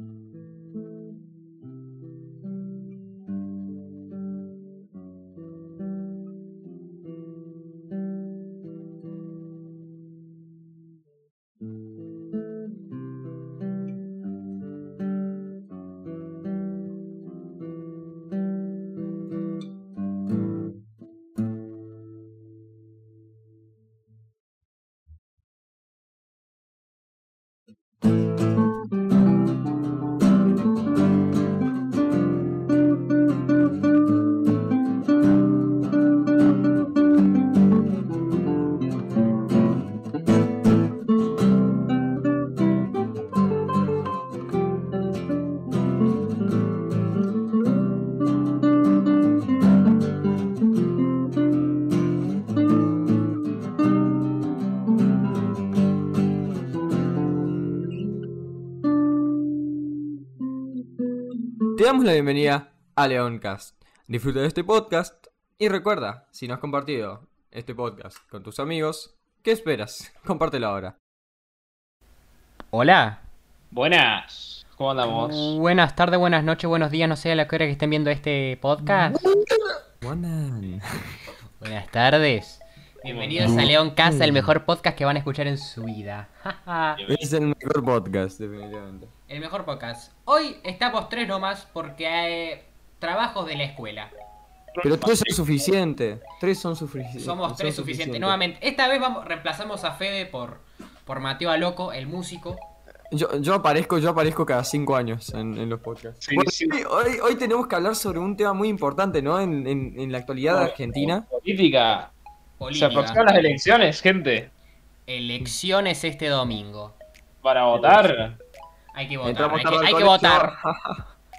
Mm-hmm. Te damos la bienvenida a Leoncast. Disfruta de este podcast y recuerda, si no has compartido este podcast con tus amigos, ¿qué esperas? Compártelo ahora. Hola. Buenas, ¿cómo andamos? Buenas tardes, buenas noches, buenos días, no sé a la hora que estén viendo este podcast. Buenas tardes. Bienvenidos a León Casa, el mejor podcast que van a escuchar en su vida. Es el mejor podcast, definitivamente. el mejor podcast. Hoy estamos tres nomás porque hay trabajos de la escuela. Pero tres son suficientes. Tres son suficientes. Somos tres suficientes. Nuevamente, esta vez vamos, reemplazamos a Fede por, por Mateo Aloco, el músico. Yo, yo aparezco, yo aparezco cada cinco años en, en los podcasts. Sí, Bueno, sí. hoy, hoy- hoy tenemos que hablar sobre un tema muy importante, ¿no? En, en- en la actualidad de Argentina. Política. Se aproximan las elecciones, gente. Elecciones este domingo. Para votar. Hay que votar. Hay que, hay votar.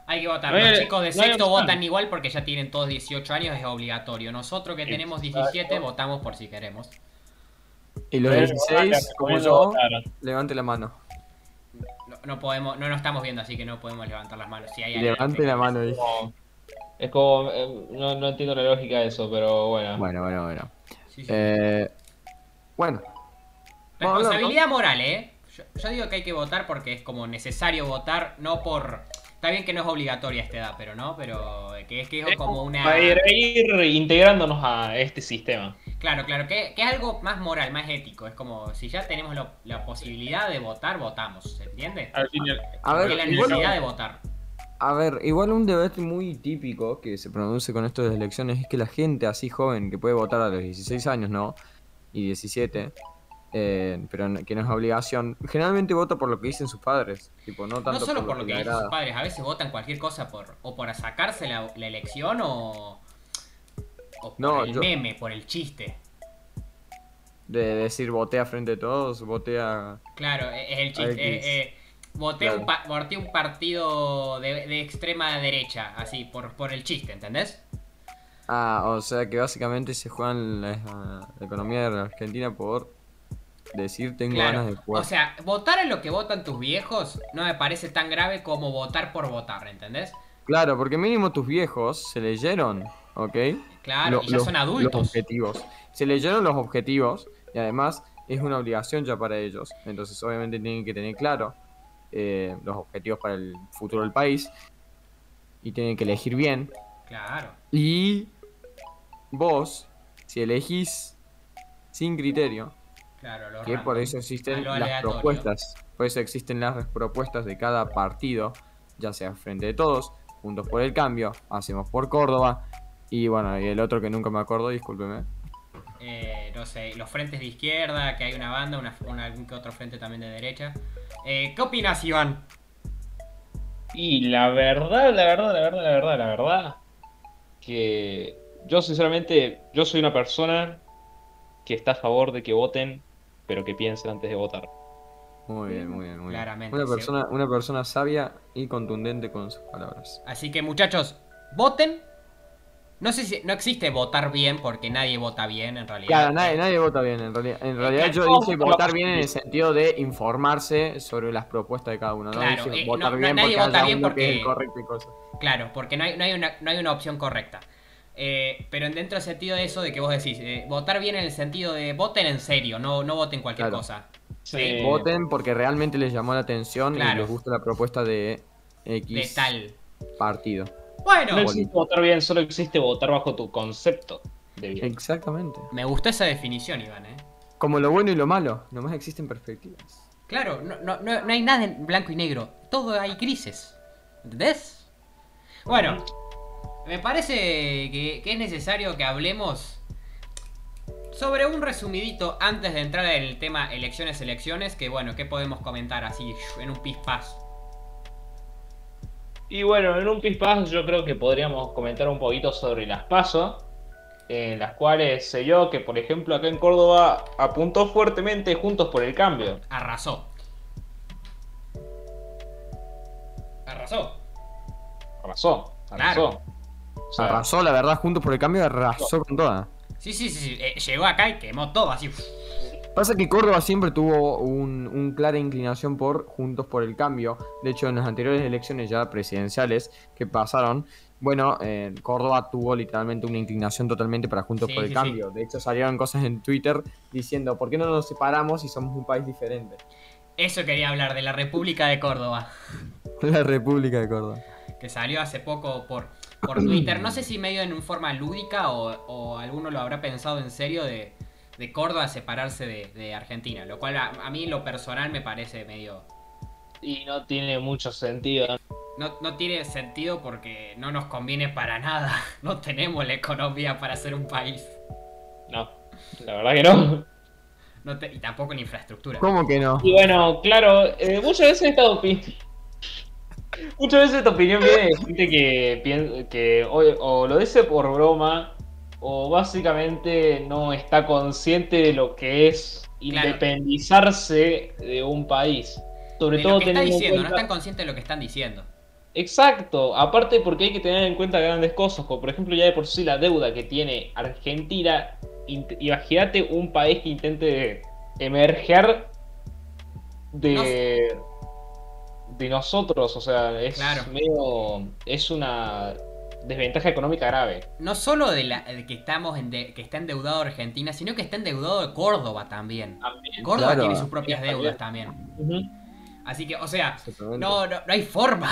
Hay que votar. No hay- Los chicos de no sexto votan igual porque ya tienen todos 18 años, es obligatorio. Nosotros que tenemos 17 votamos por si queremos. Y los Pero, 16, bueno, como yo, levante la mano. No, no podemos, no nos estamos viendo, así que no podemos levantar las manos. Si hay levante la mano. dije. Como- Es como. eh, no, no entiendo la lógica de eso, pero bueno. Bueno, bueno, bueno. Sí, sí. Eh, bueno, Responsabilidad moral, ¿eh? Yo, yo digo que hay que votar porque es como necesario votar, no por... Está bien que no es obligatoria esta edad, pero no, pero que es que es como una... Para ir, ir integrándonos a este sistema. Claro, claro, que, que es algo más moral, más ético. Es como si ya tenemos lo- la posibilidad de votar, votamos, ¿se entiende? Al a la ver, igual, necesidad de votar. A ver, igual un debate muy típico que se produce con esto de las elecciones es que la gente así joven que puede votar a los 16 años, ¿no? Y 17, eh, pero que no es obligación, generalmente vota por lo que dicen sus padres. Tipo, no tanto No solo por lo que dicen sus padres, a veces votan cualquier cosa por o para sacarse la, la elección o, o por No, el yo- meme, por el chiste. De decir votea frente a todos, votea... Claro, es es el chiste. Voté, Claro. un pa- voté un partido de, de extrema derecha, así, por, por el chiste, ¿entendés? Ah, o sea que básicamente se juegan la, la economía de la Argentina por decir tengo ganas de jugar. O sea, votar en lo que votan tus viejos no me parece tan grave como votar por votar, ¿entendés? Claro, porque mínimo tus viejos se leyeron, ¿ok? Claro, Lo- y ya los- son Los adultos. objetivos. Se leyeron los objetivos y además es una obligación ya para ellos. Entonces obviamente tienen que tener claro eh, los objetivos para el futuro del país y tienen que elegir bien. Claro. Y vos, si elegís sin criterio, Claro, lo que random. por eso existen lo las propuestas. Por eso existen las propuestas de cada partido, ya sea Frente de Todos, Juntos por el Cambio, Hacemos por Córdoba, y bueno, y el otro que nunca me acuerdo, discúlpeme. Eh, no sé, los frentes de izquierda, que hay una banda, una, una- algún que otro frente también de derecha. Eh, ¿Qué opinas, Iván? Y la verdad, la verdad, la verdad, la verdad, la verdad. Que yo sinceramente, yo soy una persona que está a favor de que voten, pero que piensen antes de votar. Muy bien, muy bien, muy bien. Claramente, Una sí. persona, una persona sabia y contundente con sus palabras. Así que muchachos, voten. No sé si no existe votar bien porque nadie vota bien en realidad. Claro, nadie, nadie vota bien en realidad. En realidad yo claro, dije votar bien en el sentido de informarse sobre las propuestas de cada uno. No Claro, dije eh, votar no- no- bien nadie porque vota haya bien uno que es porque- correcto y cosas. Claro, porque no hay, no hay una, no hay una opción correcta. Eh, pero dentro del sentido de eso de que vos decís, eh, votar bien en el sentido de voten en serio, no, no voten cualquier Claro. cosa. Sí. Voten porque realmente les llamó la atención Claro. y les gusta la propuesta de X De tal. partido. Bueno, No existe votar bien, solo existe votar bajo tu concepto de bien. Exactamente. me gustó esa definición, Iván, ¿eh? Como lo bueno y lo malo, nomás existen perspectivas. Claro, no, no, no, no hay nada en blanco y negro, todo hay grises. ¿Entendés? Bueno, me parece que, que es necesario que hablemos sobre un resumidito antes de entrar en el tema elecciones, elecciones, que bueno, ¿qué podemos comentar así en un pispás? Y bueno, en un pispás yo creo que podríamos comentar un poquito sobre las PASO, en las cuales sé yo que, por ejemplo, acá en Córdoba apuntó fuertemente Juntos por el Cambio. Arrasó. Arrasó. Arrasó, Claro. arrasó. O sea, Arrasó, la verdad, juntos por el cambio, arrasó con toda. Sí, sí, sí, sí, eh, llegó acá y quemó todo así. Pasa que Córdoba siempre tuvo un, un clara inclinación por Juntos por el Cambio. De hecho, en las anteriores elecciones ya presidenciales que pasaron, bueno, eh, Córdoba tuvo literalmente una inclinación totalmente para Juntos Sí, por el sí, Cambio. De hecho, salieron cosas en Twitter diciendo, ¿por qué no nos separamos si somos un país diferente? Eso quería hablar de la República de Córdoba. La República de Córdoba. que salió hace poco por, por Twitter. No sé si medio en forma lúdica o, o alguno lo habrá pensado en serio de, de Córdoba separarse de, de Argentina. Lo cual a, a mí en lo personal me parece medio... y no tiene mucho sentido. No, no tiene sentido porque no nos conviene para nada. No tenemos la economía para ser un país. No, la verdad que no. No te- y tampoco la infraestructura. ¿Cómo que no? Y bueno, claro, eh, muchas veces esta opinión. Muchas veces esta opinión viene de gente que, que o, o lo dice por broma o básicamente no está consciente de lo que es Claro. independizarse de un país. Sobre De todo lo que está teniendo en diciendo, no están conscientes de lo que están diciendo. Exacto, aparte porque hay que tener en cuenta grandes cosas, como por ejemplo ya de por sí la deuda que tiene Argentina, imagínate un país que intente emerger de, de nosotros, o sea, es Claro. medio, es una desventaja económica grave. No solo de, la, de que estamos en de- que está endeudado Argentina, sino que está endeudado de Córdoba también. Córdoba Claro. tiene sus propias deudas también. Así que, o sea, no, no, no hay forma.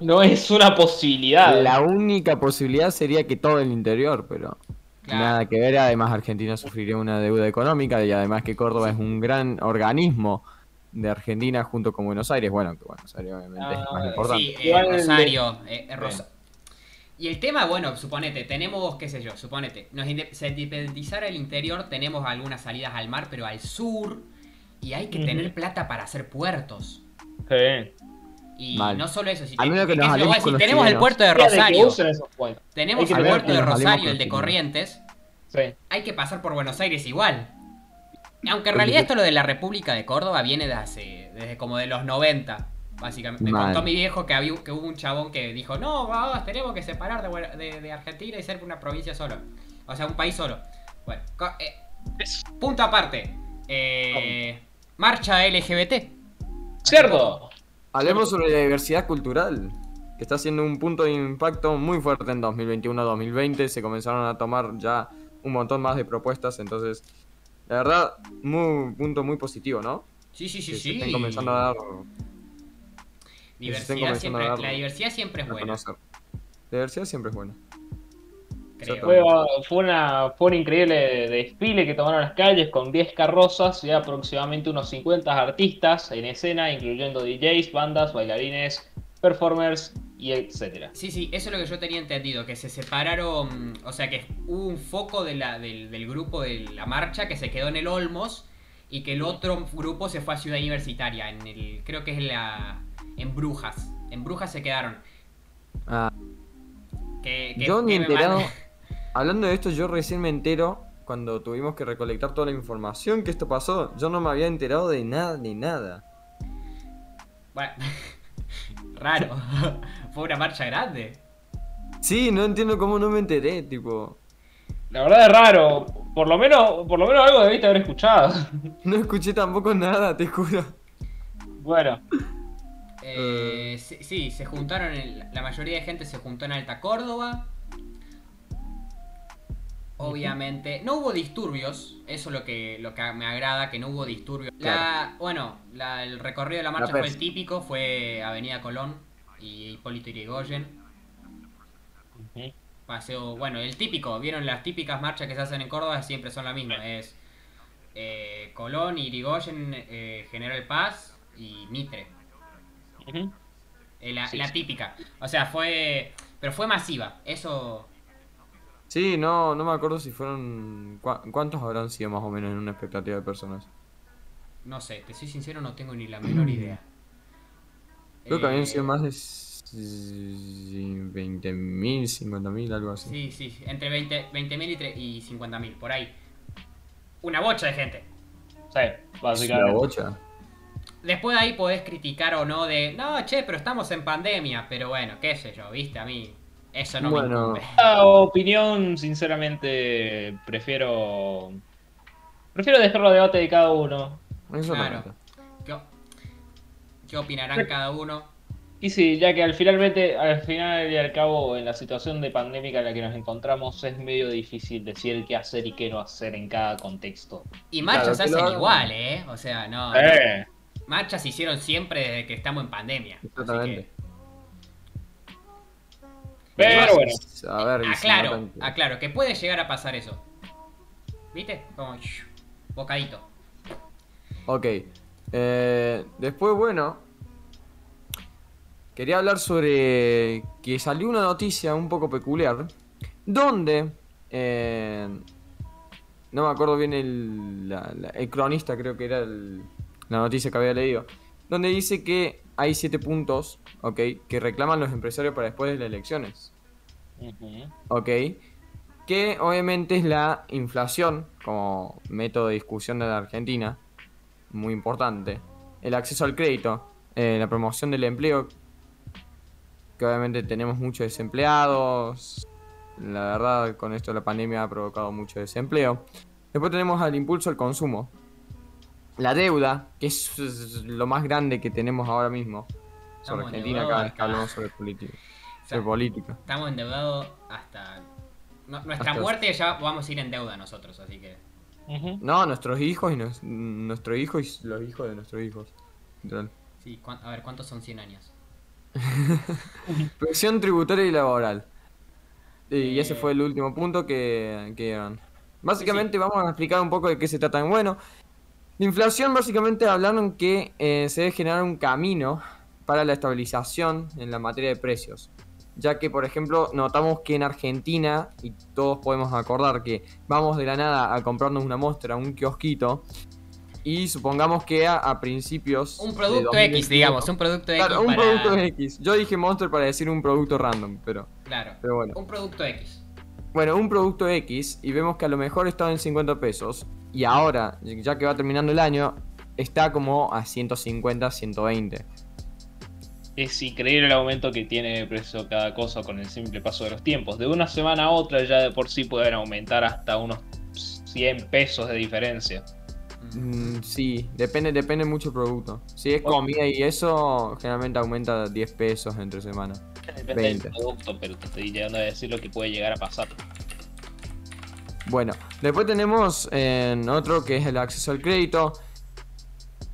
No es una posibilidad. La única posibilidad sería que todo el interior, pero Claro. nada que ver. Además, Argentina sufriría una deuda económica y además que Córdoba es un gran organismo de Argentina junto con Buenos Aires. Bueno, que Buenos Aires obviamente es Ah, más importante. Sí, eh, Rosario. eh, eh, Rosa- Y el tema, bueno, suponete, tenemos, qué sé yo, suponete, nos inde- se independizara el interior, tenemos algunas salidas al mar, pero al sur, y hay que tener plata para hacer puertos. Sí. Y Mal. no solo eso, si, que si tenemos el puerto de Rosario, tenemos el puerto de Rosario, el de. Corrientes, Sí. hay que pasar por Buenos Aires igual. Aunque en realidad esto lo de la República de Córdoba viene de hace, desde como de los 90, básicamente. Me contó mi viejo que, había, que hubo un chabón que dijo, no, vamos, tenemos que separar de, Buena- de- de Argentina y ser una provincia solo. O sea, un país solo. Bueno, eh, punto aparte. Eh, marcha LGBT. Cierto. Hablemos sobre la diversidad cultural, que está siendo un punto de impacto muy fuerte en 2021-2020. Se comenzaron a tomar ya un montón más de propuestas, entonces, la verdad, muy punto muy positivo, ¿no? Sí, sí, sí, Que se sí. estén comenzando a dar Diversidad a siempre, la diversidad siempre es buena. La diversidad siempre es buena. creo. Fue, fue una, fue un increíble desfile que tomaron las calles con 10 carrozas y aproximadamente unos 50 artistas en escena, incluyendo DJs, bandas, bailarines, performers y etcétera. Sí, sí, eso es lo que yo tenía entendido, que se separaron, o sea que hubo un foco de la, del, del grupo de la marcha que se quedó en el Olmos y que el otro grupo se fue a Ciudad Universitaria, en el, creo que es la, en Brujas, en Brujas se quedaron. Ah, Que, que- yo ni que me enterado. Hablando de esto, yo recién me entero cuando tuvimos que recolectar toda la información que esto pasó. Yo no me había enterado de nada ni nada. Bueno, raro, fue una marcha grande. Sí, no entiendo cómo no me enteré, tipo. La verdad es raro, por lo menos, por lo menos algo debiste haber escuchado. No escuché tampoco nada, te juro. Bueno, Eh, sí, sí, se juntaron, en- la mayoría de gente se juntó en Alta Córdoba. Obviamente. No hubo disturbios. Eso es lo que, lo que me agrada, que no hubo disturbios. La, bueno, la- el recorrido de la marcha fue el típico, fue Avenida Colón y Hipólito Yrigoyen. Ujú. Paseo, bueno, el típico, vieron las típicas marchas que se hacen en Córdoba, siempre son las mismas. Es eh, Colón, Irigoyen, eh, General Paz y Mitre. Eh, la, Sí, la sí. típica. O sea, fue. Pero fue masiva. Eso. Sí, no, no me acuerdo si fueron... ¿Cuántos habrán sido más o menos en una expectativa de personas? No sé, te soy sincero, no tengo ni la menor idea. Creo que habían Eh, sido más de s- 20.000, 50.000, algo así. Sí, sí, entre 20 20.000 y, tre- y 50.000, por ahí. Una bocha de gente. Sí, básicamente. bocha. Después de ahí podés criticar o no de, no, che, pero estamos en pandemia, pero bueno, qué sé yo, viste, a mí eso no me Bueno. incumbe. La opinión, sinceramente, prefiero. Prefiero dejarlo a debate de cada uno. Exactamente. ¿Qué, o- qué opinarán cada uno? Y sí, ya que al finalmente, al final y al cabo, en la situación de pandémica en la que nos encontramos, es medio difícil decir qué hacer y qué no hacer en cada contexto. Y marchas Claro, lo hacen igual, ¿eh? O sea, no. Eh, Marchas se hicieron siempre desde que estamos en pandemia. Exactamente. que, Pero bueno, A ver, aclaro, aclaro, que puede llegar a pasar eso. ¿Viste? Como shh, bocadito. Ok. Eh, después, bueno. Quería hablar sobre que salió una noticia un poco peculiar. Donde. eh, no me acuerdo bien el, la- la- el cronista, creo que era el- la noticia que había leído. Donde dice que hay siete puntos, ok, que reclaman los empresarios para después de las elecciones. ujú. ¿ok? Que obviamente es la inflación como método de discusión de la Argentina, muy importante. El acceso al crédito, eh, la promoción del empleo, que obviamente tenemos muchos desempleados. La verdad, con esto la pandemia ha provocado mucho desempleo. Después tenemos al impulso al consumo. La deuda, que es lo más grande que tenemos ahora mismo sobre Estamos Argentina cada vez que hasta- hablamos sobre política. O sea, Sobre política. estamos endeudados hasta. no- nuestra Hasta- muerte ya vamos a ir en deuda nosotros, así que. No, nuestros hijos y nos- nuestro hijo y los hijos de nuestros hijos. Sí, a ver, ¿cuántos son 100 años? Presión tributaria y laboral. Y ese Eh. fue el último punto que, que. Básicamente vamos a explicar un poco de qué se trata. Bueno, la inflación básicamente hablaron que eh, se debe generar un camino para la estabilización en la materia de precios. Ya que, por ejemplo, notamos que en Argentina, y todos podemos acordar que vamos de la nada a comprarnos una muestra, un kiosquito, y supongamos que a, a principios... Un de producto 2021, X, digamos, un producto X. Claro, un para- producto X. Yo dije Monster para decir un producto random, pero, Claro, pero bueno. un producto X. Bueno, un producto X y vemos que a lo mejor estaba en 50 pesos y ahora, ya que va terminando el año, está como a 150, 120. Es increíble el aumento que tiene de precio cada cosa con el simple paso de los tiempos. De una semana a otra ya de por sí pueden aumentar hasta unos 100 pesos de diferencia. Mm, sí, depende, depende mucho el producto. Si es comida y eso, generalmente aumenta 10 pesos entre semana. Depende 20. del producto, pero te estoy llegando a decir lo que puede llegar a pasar. Bueno, después tenemos eh, otro que es el acceso al crédito.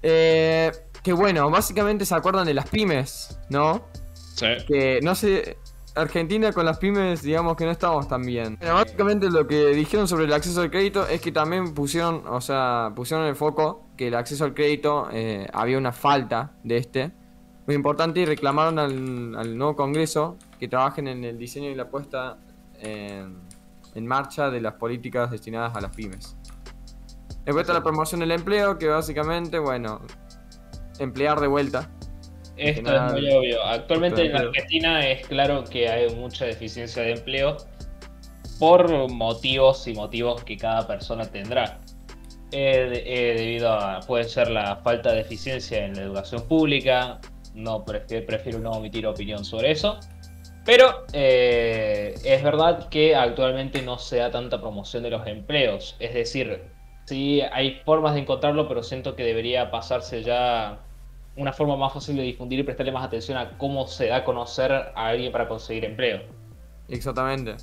Eh, que bueno, básicamente se acuerdan de las pymes, ¿no? Sí. que no sé, Argentina con las pymes digamos que no estamos tan bien. Básicamente lo que dijeron sobre el acceso al crédito es que también pusieron, o sea, pusieron el foco que el acceso al crédito eh, había una falta de este. Muy importante y reclamaron al, al nuevo Congreso que trabajen en el diseño y la puesta en, en marcha de las políticas destinadas a las pymes. Después está la promoción del empleo, que básicamente, bueno, emplear de vuelta. Esto nada- es muy obvio. Actualmente en. Argentina es claro que hay mucha deficiencia de empleo por motivos y motivos que cada persona tendrá. Eh, eh, debido a, puede ser la falta de eficiencia en la educación pública, no prefiero, prefiero no omitir opinión sobre eso. Pero eh, es verdad que actualmente no se da tanta promoción de los empleos. Es decir, sí hay formas de encontrarlo, pero siento que debería pasarse ya una forma más fácil de difundir y prestarle más atención a cómo se da a conocer a alguien para conseguir empleo. Exactamente.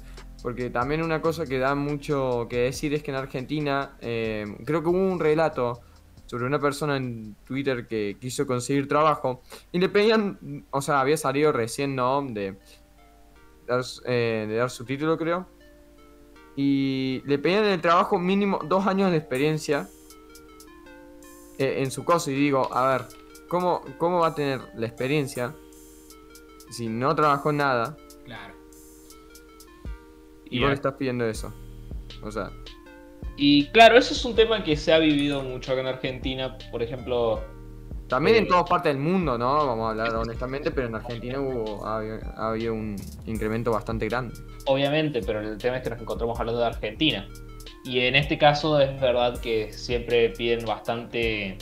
Porque también una cosa que da mucho que decir es que en Argentina, eh, creo que hubo un relato sobre una persona en Twitter que quiso conseguir trabajo y le pedían, o sea, había salido recién, ¿no? De dar, eh, de dar su título, creo. Y le pedían en el trabajo mínimo dos años de experiencia eh, en su cosa. Y digo, a ver, ¿cómo, ¿cómo va a tener la experiencia si no trabajó nada? Claro. Y vos le estás pidiendo eso. O sea, Y claro, eso es un tema que se ha vivido mucho acá en Argentina. Por ejemplo, también en Eh, todas partes del mundo, ¿no? Vamos a hablar honestamente, pero en Argentina hubo, ha, ha habido un incremento bastante grande. obviamente, pero el tema es que nos encontramos hablando de Argentina. Y en este caso es verdad que siempre piden bastante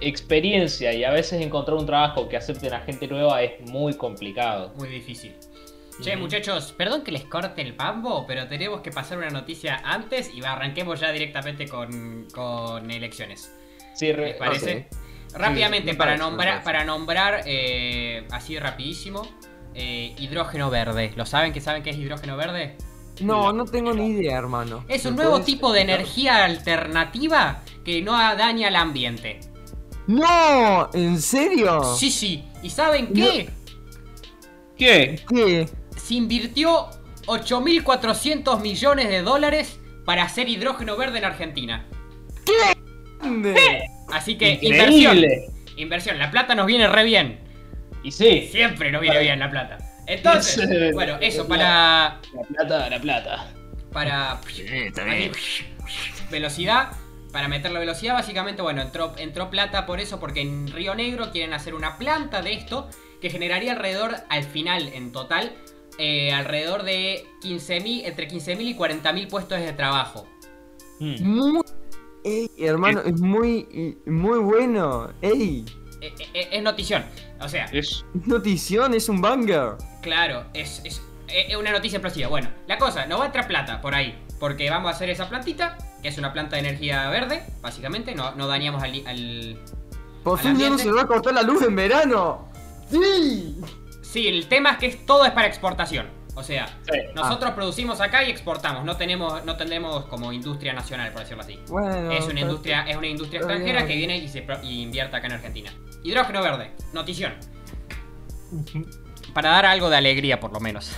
experiencia y a veces encontrar un trabajo que acepten a gente nueva es muy complicado. Muy difícil. Che, muchachos, perdón que les corte el pambo, pero tenemos que pasar una noticia antes y arranquemos ya directamente con, con elecciones. Sí, ¿Les parece? Rápidamente, me para parece, nombrar, para nombrar eh, así rapidísimo, eh, hidrógeno verde. ¿Lo saben que saben qué es hidrógeno verde? No, no tengo ni idea, hermano. Es un ¿Me nuevo tipo de energía alternativa que no daña al ambiente. ¡No! ¿En serio? Sí, sí. ¿Y saben qué? ¿Qué? ¿Qué? Se invirtió 8.400 millones de dólares para hacer hidrógeno verde en Argentina. ¿Dónde? Así que inversión. Increíble. Inversión. La plata nos viene re bien. Y sí, Siempre nos viene bien la plata. Entonces, bueno, eso para. la plata, la plata. Para. Velocidad. Para meter la velocidad, básicamente, bueno, entró, entró plata por eso, porque en Río Negro quieren hacer una planta de esto que generaría alrededor, al final, en total, eh, alrededor de 15.000, entre 15.000 y 40.000 puestos de trabajo. Mm. Muy... Ey, hermano, es muy, muy bueno. Ey, Eh, eh, es notición. O sea, Es notición, es un banger. claro, es, es, es una noticia explosiva. Bueno, la cosa, no va a entrar plata por ahí. Porque vamos a hacer esa plantita, que es una planta de energía verde, básicamente. No, no dañamos al, al, Por ¿Al fin ya no se va a cortar la luz en verano. Sí. Sí, el tema es que es- todo es para exportación. O sea, Sí. nosotros producimos acá y exportamos. No tenemos, no tenemos como industria nacional, por decirlo así. Bueno. es una industria, es una industria extranjera bien. que viene y se pro- y invierte acá en Argentina. Hidrógeno verde, notición. Para dar algo de alegría, por lo menos.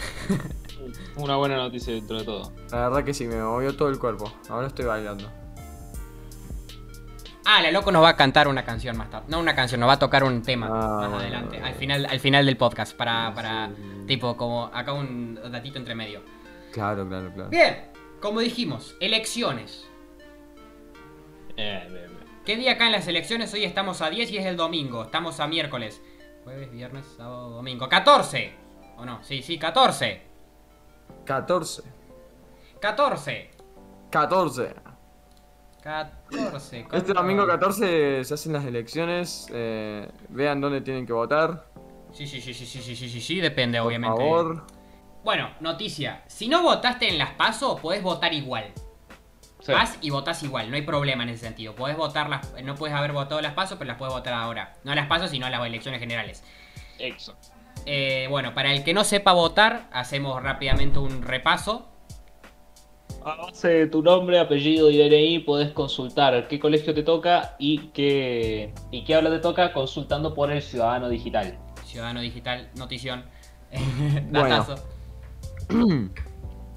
una buena noticia dentro de todo. La verdad que sí, me movió todo el cuerpo. Ahora estoy bailando. Ah, la loco nos va a cantar una canción más tarde. No una canción, nos va a tocar un tema Ah, más adelante. Al final, al final del podcast. Para, para. Sí. Tipo, como acá un datito entre medio. Claro, claro, claro. Bien, como dijimos, elecciones. Eh, bien, bien. ¿Qué día acá en las elecciones? Hoy estamos a 10 y es el domingo. Estamos a miércoles. Jueves, viernes, sábado, domingo. ¡14! ¿O no? Sí, sí, 14. 14. 14. 14. 14. Este domingo 14 se hacen las elecciones. eh, vean dónde tienen que votar. Sí, sí, sí, sí, sí, sí, sí, sí, sí, depende, Por obviamente. favor. Bueno, noticia. Si no votaste en las PASO, podés votar igual. Sí. Vas y votás igual, no hay problema en ese sentido. Podés votar las. No puedes haber votado las PASO, pero las puedes votar ahora. No las PASO, sino las elecciones generales. Eso. Eh, bueno, para el que no sepa votar, hacemos rápidamente un repaso. A base de tu nombre, apellido y DNI podés consultar qué colegio te toca y qué, y qué habla te toca consultando por el Ciudadano Digital. Ciudadano Digital, notición. Bueno.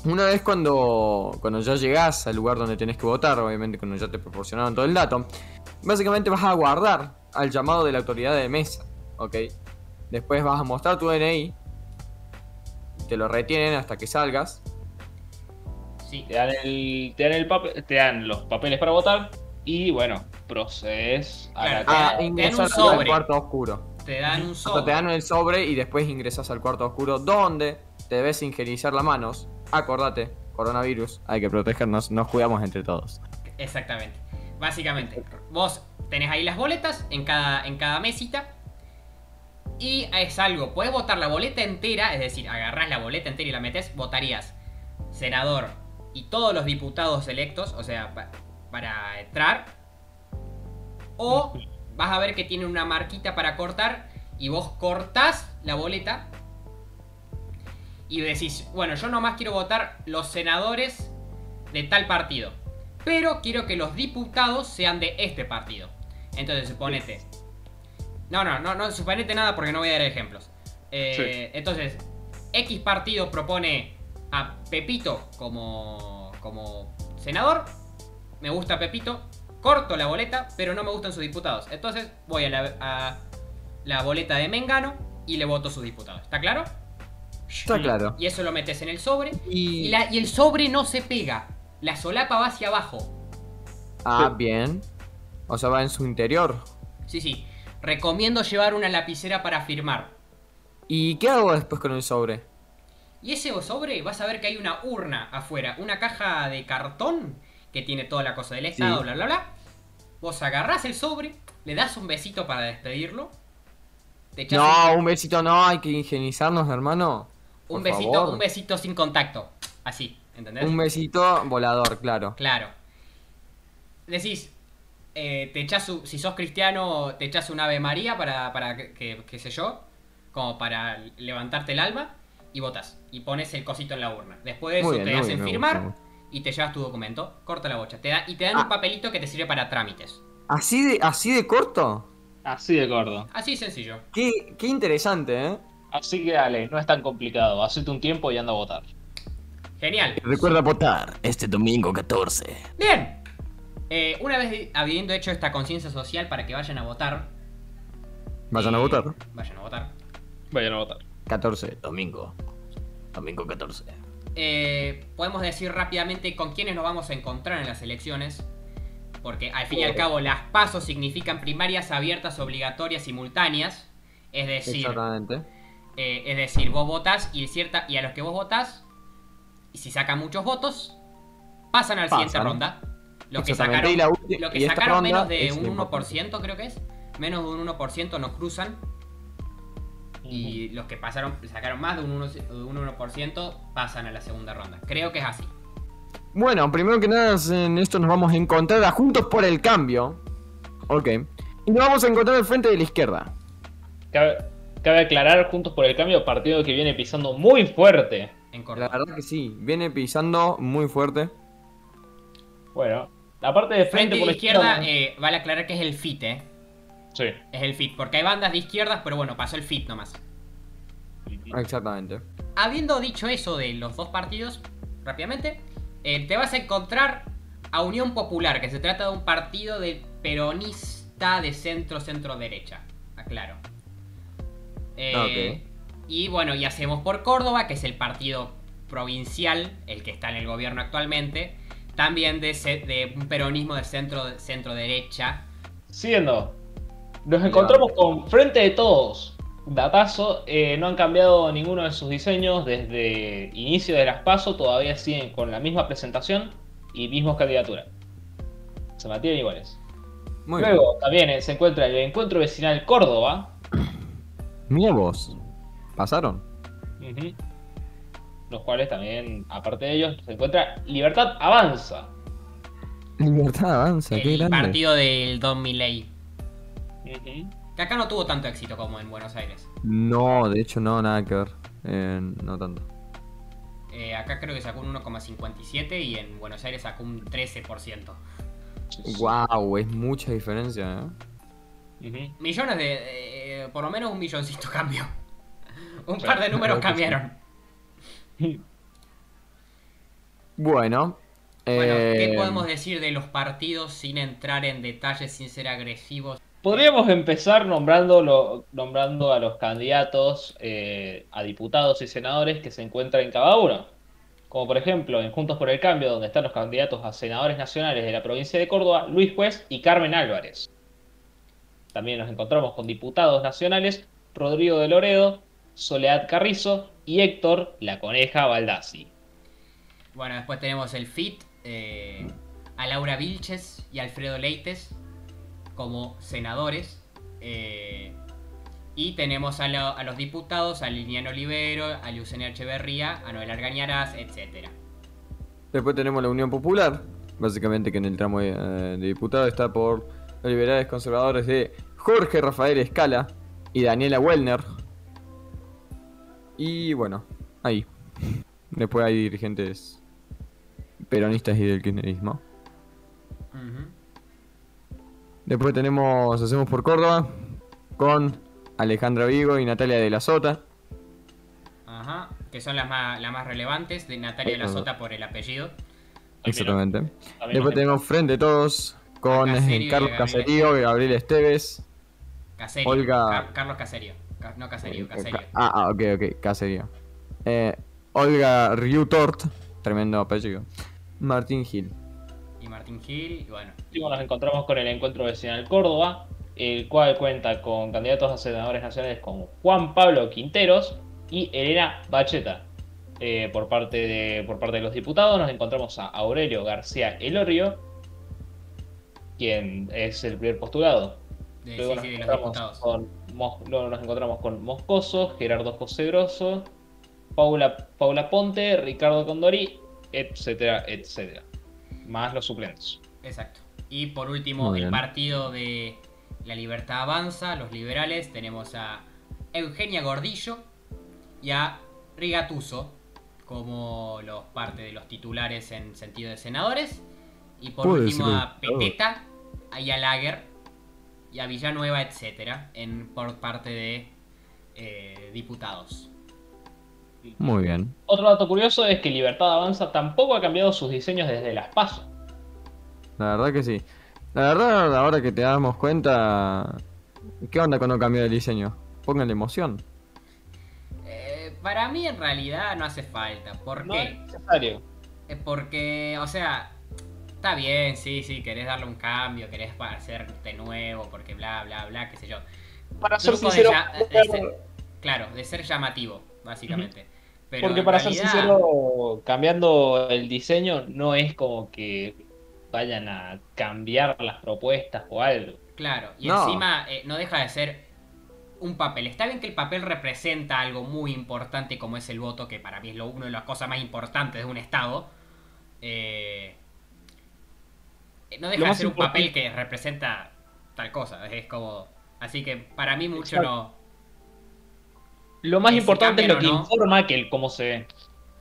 Una vez cuando, cuando ya llegás al lugar donde tenés que votar, obviamente cuando ya te proporcionaron todo el dato, básicamente vas a guardar al llamado de la autoridad de mesa, ¿ok? Después vas a mostrar tu DNI, te lo retienen hasta que salgas. Sí. Te dan, el, te, dan el papel, te dan los papeles para votar y bueno, procedes a Claro, A ingresar al sobre. cuarto oscuro. Te dan un O sea, te sobre. dan el sobre y después ingresas al cuarto oscuro donde te debes higienizar las manos. Acordate, coronavirus, hay que protegernos, nos cuidamos entre todos. Exactamente. Básicamente, vos tenés ahí las boletas en cada, en cada mesita. Y es algo, puedes votar la boleta entera, es decir, agarrás la boleta entera y la metes, votarías senador y todos los diputados electos, o sea, pa- para entrar. O vas a ver que tiene una marquita para cortar y vos cortás la boleta. y decís, bueno, yo nomás quiero votar los senadores de tal partido. Pero quiero que los diputados sean de este partido. Entonces, suponete. No, no, no, no suponete nada porque no voy a dar ejemplos. Eh, Entonces, X partido propone a Pepito como, como senador. Me gusta Pepito. Corto la boleta, pero no me gustan sus diputados. Entonces, voy a la, a la boleta de Mengano y le voto sus diputados. ¿Está claro? Está claro. Y eso lo metes en el sobre. Y... Y, la- y el sobre no se pega. La solapa va hacia abajo. Ah, bien. O sea, va en su interior. Sí, sí. Recomiendo llevar una lapicera para firmar. ¿Y qué hago después con el sobre? Y ese sobre, vas a ver que hay una urna afuera, una caja de cartón que tiene toda la cosa del Estado, Sí. bla, bla, bla. Vos agarrás el sobre, le das un besito para despedirlo. Te No, un, un besito no, hay que higienizarnos, hermano. un besito, favor. un besito sin contacto. Así, ¿entendés? Un besito volador, claro. Claro. Decís, eh, te echás, si sos cristiano, te echás un Ave María para, para que, que- qué sé yo, como para levantarte el alma y votas. Y pones el cosito en la urna. Después de eso bien, te hacen bien, firmar gusta y te llevas tu documento. Corta la bocha. Te da, y te dan Ah. un papelito que te sirve para trámites. ¿Así de, así de corto? Así de gordo. Así sencillo. Qué, qué interesante, ¿eh? Así que dale, no es tan complicado. Hacete un tiempo y anda a votar. Genial. Recuerda votar este domingo 14. Bien. Eh, una vez habiendo hecho esta conciencia social para que vayan a votar. Vayan a eh, votar. Vayan a votar. Vayan a votar. 14, domingo. Domingo 14. Eh, podemos decir rápidamente con quiénes nos vamos a encontrar en las elecciones. Porque al fin y al cabo las pasos significan primarias abiertas, obligatorias, simultáneas. Es decir, Exactamente. eh, es decir, vos votás y, cierta, y a los que vos votás, y si sacan muchos votos, pasan a la siguiente ronda. Los que sacaron, y la ulti- lo que sacaron menos de un la 1%, creo que es. Menos de un 1% no cruzan. Y los que pasaron, sacaron más de un 1%, de un 1% pasan a la segunda ronda. Creo que es así. Bueno, primero que nada, en esto nos vamos a encontrar a Juntos por el Cambio. Ok. Y nos vamos a encontrar al frente de la izquierda. Cabe, cabe aclarar, Juntos por el Cambio, partido que viene pisando muy fuerte. En La verdad que sí, viene pisando muy fuerte. Bueno, la parte de Frente frente, de por la izquierda, eh, vale aclarar que es el FIT, eh. Sí. Es el FIT, porque hay bandas de izquierdas, pero bueno, pasó el FIT nomás. Exactamente. Habiendo dicho eso de los dos partidos, rápidamente, eh, te vas a encontrar a Unión Popular, que se trata de un partido de peronista de centro-centro-derecha. Aclaro. Eh, Y bueno, y hacemos por Córdoba, que es el partido provincial, el que está en el gobierno actualmente. También de, de un peronismo de centro centro-derecha. Siguiendo. Nos encontramos con Frente de Todos. Datazo, eh, no han cambiado ninguno de sus diseños desde inicio de las PASO, todavía siguen con la misma presentación y misma candidatura. Se mantienen iguales. Muy bien. Luego también eh, se encuentra el Encuentro Vecinal Córdoba. Mira vos. ¿Pasaron? Los cuales también, aparte de ellos, se encuentra Libertad Avanza. Libertad avanza, qué el grande. partido del Don Que acá no tuvo tanto éxito como en Buenos Aires. No, de hecho no, nada que ver. Eh, no tanto. Eh, acá creo que sacó un 1,57 y en Buenos Aires sacó un 13%. Wow, es mucha diferencia, ¿eh? Ujú. Millones de... eh, por lo menos un milloncito cambió. un par de números cambiaron. Bueno. Bueno, ¿qué podemos decir de los partidos sin entrar en detalles, sin ser agresivos? Podríamos empezar nombrando, nombrando a los candidatos eh, a diputados y senadores que se encuentran en cada uno. Como por ejemplo en Juntos por el Cambio, donde están los candidatos a senadores nacionales de la provincia de Córdoba, Luis Juez y Carmen Álvarez. También nos encontramos con diputados nacionales, Rodrigo de Loredo, Soledad Carrizo y Héctor La Coneja Baldassi. Bueno, después tenemos el FIT, eh, a Laura Vilches y Alfredo Leites como senadores. eh, y tenemos a, lo- a los diputados, a Liliano Olivero, a Lucenia Echeverría, a Noel Argañarás, etc. Después tenemos la Unión Popular. Básicamente que en el tramo de, eh, de diputado está por los liberales conservadores de Jorge Rafael Escala y Daniela Wellner. Y bueno, ahí. Después hay dirigentes peronistas y del kirchnerismo. Ujú. Después tenemos Hacemos por Córdoba con Alejandra Vigo y Natalia de la Sota. Ajá. Que son las más, las más relevantes. De Natalia La Ajá. Sota por el apellido. Exactamente. Después tenemos Frente Todos con eh, Carlos Caserío y Gabriel Esteves. Caserio. Olga- Car- Carlos Caserio. Ca- no Caserio, Eh, Caserio. ca- Ah, ah, ok, ok, Caserío. Eh, Olga Riutort, tremendo apellido. Martín Gil. Y Martín Gil. Y bueno. último nos encontramos con el encuentro vecinal Córdoba, el cual cuenta con candidatos a senadores nacionales como Juan Pablo Quinteros y Elena Bacheta. Eh, por, parte de, por parte de los diputados nos encontramos a Aurelio García Elorio, quien es el primer postulado. De, Luego sí, nos, sí, los encontramos diputados. con, luego nos encontramos con Moscoso, Gerardo José Grosso, Paula, Paula Ponte, Ricardo Condori, etcétera, etcétera. Más los suplentes. Exacto. Y por último, el partido de La Libertad Avanza, los liberales, tenemos a Eugenia Gordillo y a Rigatuso como los parte de los titulares en sentido de senadores. Y por último a. Peteta, a Yalager y a Villanueva, etcétera, en por parte de eh, diputados. Muy bien. Otro dato curioso es que Libertad Avanza tampoco ha cambiado sus diseños desde las PASO. La verdad que sí. La verdad, ahora que te damos cuenta. ¿Qué onda con no cambiar el diseño? Pónganle emoción. Eh, para mí en realidad no hace falta. ¿Por No qué? es necesario. Es porque, o sea, está bien, sí, sí, querés darle un cambio, querés hacerte nuevo, porque bla, bla, bla, qué sé yo. Para ser de sincero, de ser- claro, de ser llamativo, básicamente. Pero porque para ser realidad- sincero, cambiando el diseño no es como que vayan a cambiar las propuestas o algo. Claro, y No. encima eh, no deja de ser un papel. Está bien que el papel representa algo muy importante como es el voto, que para mí es lo, una de las cosas más importantes de un Estado. Eh, no Lo deja de ser un papel que representa tal cosa. Es como... Así que para mí mucho Exacto. no... Lo más importante es lo que no. informa que el cómo se ve.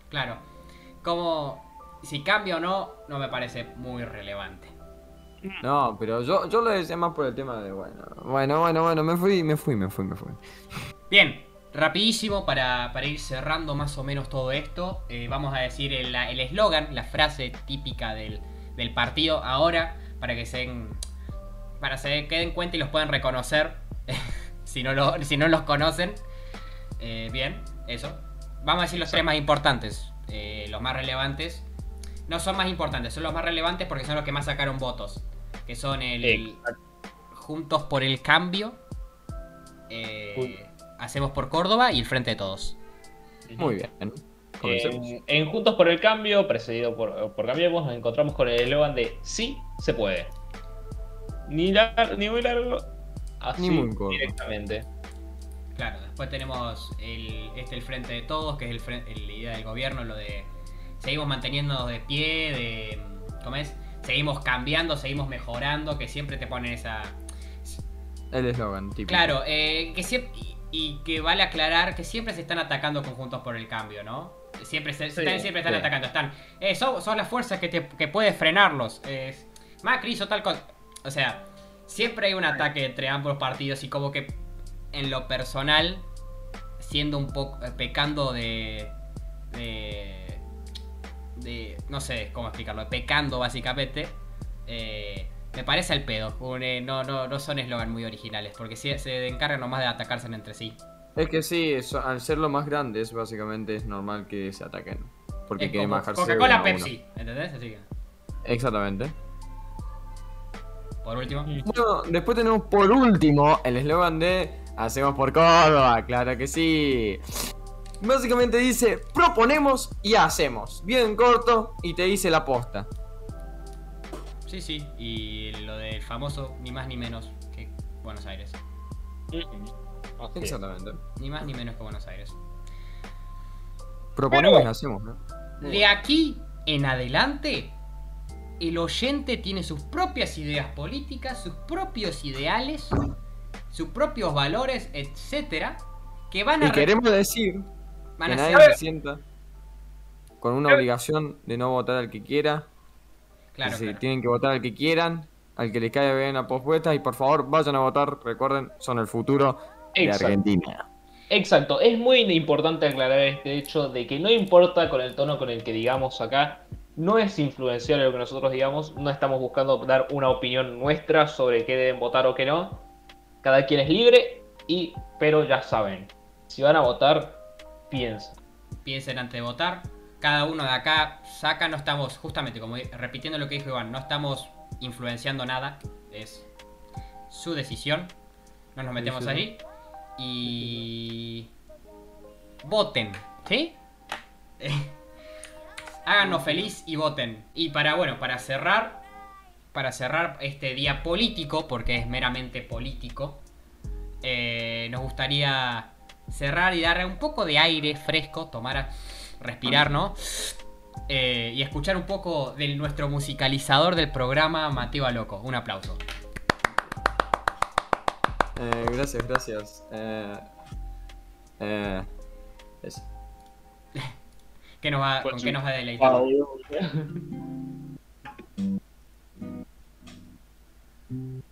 Claro. Como... Si cambia o no, no me parece muy relevante. No, pero yo, yo lo decía más por el tema de, bueno, bueno, bueno, bueno, me fui, me fui, me fui, me fui. Bien, rapidísimo para, para ir cerrando más o menos todo esto. eh, vamos a decir el el eslogan, la frase típica del, del partido ahora, para que se den, para se queden cuenta y los puedan reconocer si, no lo, si no los conocen. Eh, bien, eso. Vamos a decir los tres más importantes, eh, los más relevantes. No son más importantes, son los más relevantes porque son los que más sacaron votos. Que son el, Exacto. Juntos por el Cambio, eh, Hacemos por Córdoba y el Frente de Todos. Muy bien. En, en Juntos por el Cambio, precedido por, por Cambiemos, nos encontramos con el eslogan de Sí se puede. Ni, lar- ni muy largo, así Ni muy corto. directamente. Claro, después tenemos el, este el Frente de Todos, que es el, el- la idea del gobierno, lo de seguimos manteniéndonos de pie, de ¿cómo es? Seguimos cambiando, seguimos mejorando, que siempre te ponen esa... El eslogan, tipo. Claro, eh, que siempre... Y, que vale aclarar que siempre se están atacando conjuntos por el cambio, ¿no? Siempre, se, Sí, están, siempre están sí. atacando, están... Eh, son, son las fuerzas que, te, que puedes frenarlos. Es Macri hizo tal cosa. O sea, siempre hay un ataque entre ambos partidos y como que en lo personal, siendo un poco... eh, pecando de... de... de no sé cómo explicarlo, pecando básicamente. eh, me parece al pedo. un, eh, no, no, no son eslogan muy originales, porque sí, se encargan nomás de atacarse entre sí. Es que sí, eso- al ser los más grandes, básicamente es normal que se ataquen. Porque quieren bajarse. Coca-Cola. Pepsi, ¿entendés? Así que, Exactamente. por último. Bueno, después tenemos por último el eslogan de Hacemos por Córdoba, claro que sí. Básicamente dice, proponemos y hacemos. Bien corto y te dice la posta. Sí, sí. Y lo del famoso, ni más ni menos que Buenos Aires. Es. Exactamente. Ni más ni menos que Buenos Aires. Proponemos Pero- y hacemos, ¿no? De aquí en adelante, el oyente tiene sus propias ideas políticas, sus propios ideales, sus propios valores, etcétera, que van a, Y re- queremos decir van que a nadie ser, se sienta. con una obligación de no votar al que quiera. Claro, que se claro. tienen que votar al que quieran, al que les caiga bien la pospuesta y por favor vayan a votar, recuerden, son el futuro de. Argentina. Exacto, es muy importante aclarar este hecho de que no importa con el tono con el que digamos acá, no es influenciar lo que nosotros digamos, no estamos buscando dar una opinión nuestra sobre qué deben votar o qué no. Cada quien es libre y pero ya saben, si van a votar, piensen. Piensen antes de votar. Cada uno de acá saca, no estamos, justamente como repitiendo lo que dijo Iván, no estamos influenciando nada. Es su decisión. No nos metemos sí, sí. ahí. Y. Voten, ¿sí? Háganos feliz y voten. Y para, bueno, para cerrar. Para cerrar este día político, porque es meramente político. eh, nos gustaría cerrar y darle un poco de aire fresco, tomar, a- respirar, ¿no? Eh, y escuchar un poco de nuestro musicalizador del programa, Mateo Loco. Un aplauso. Eh, gracias, gracias. Eh, eh, eso. ¿Qué nos va, Pues ¿Con sí. qué nos va a deleitar? Ah, Mm-hmm.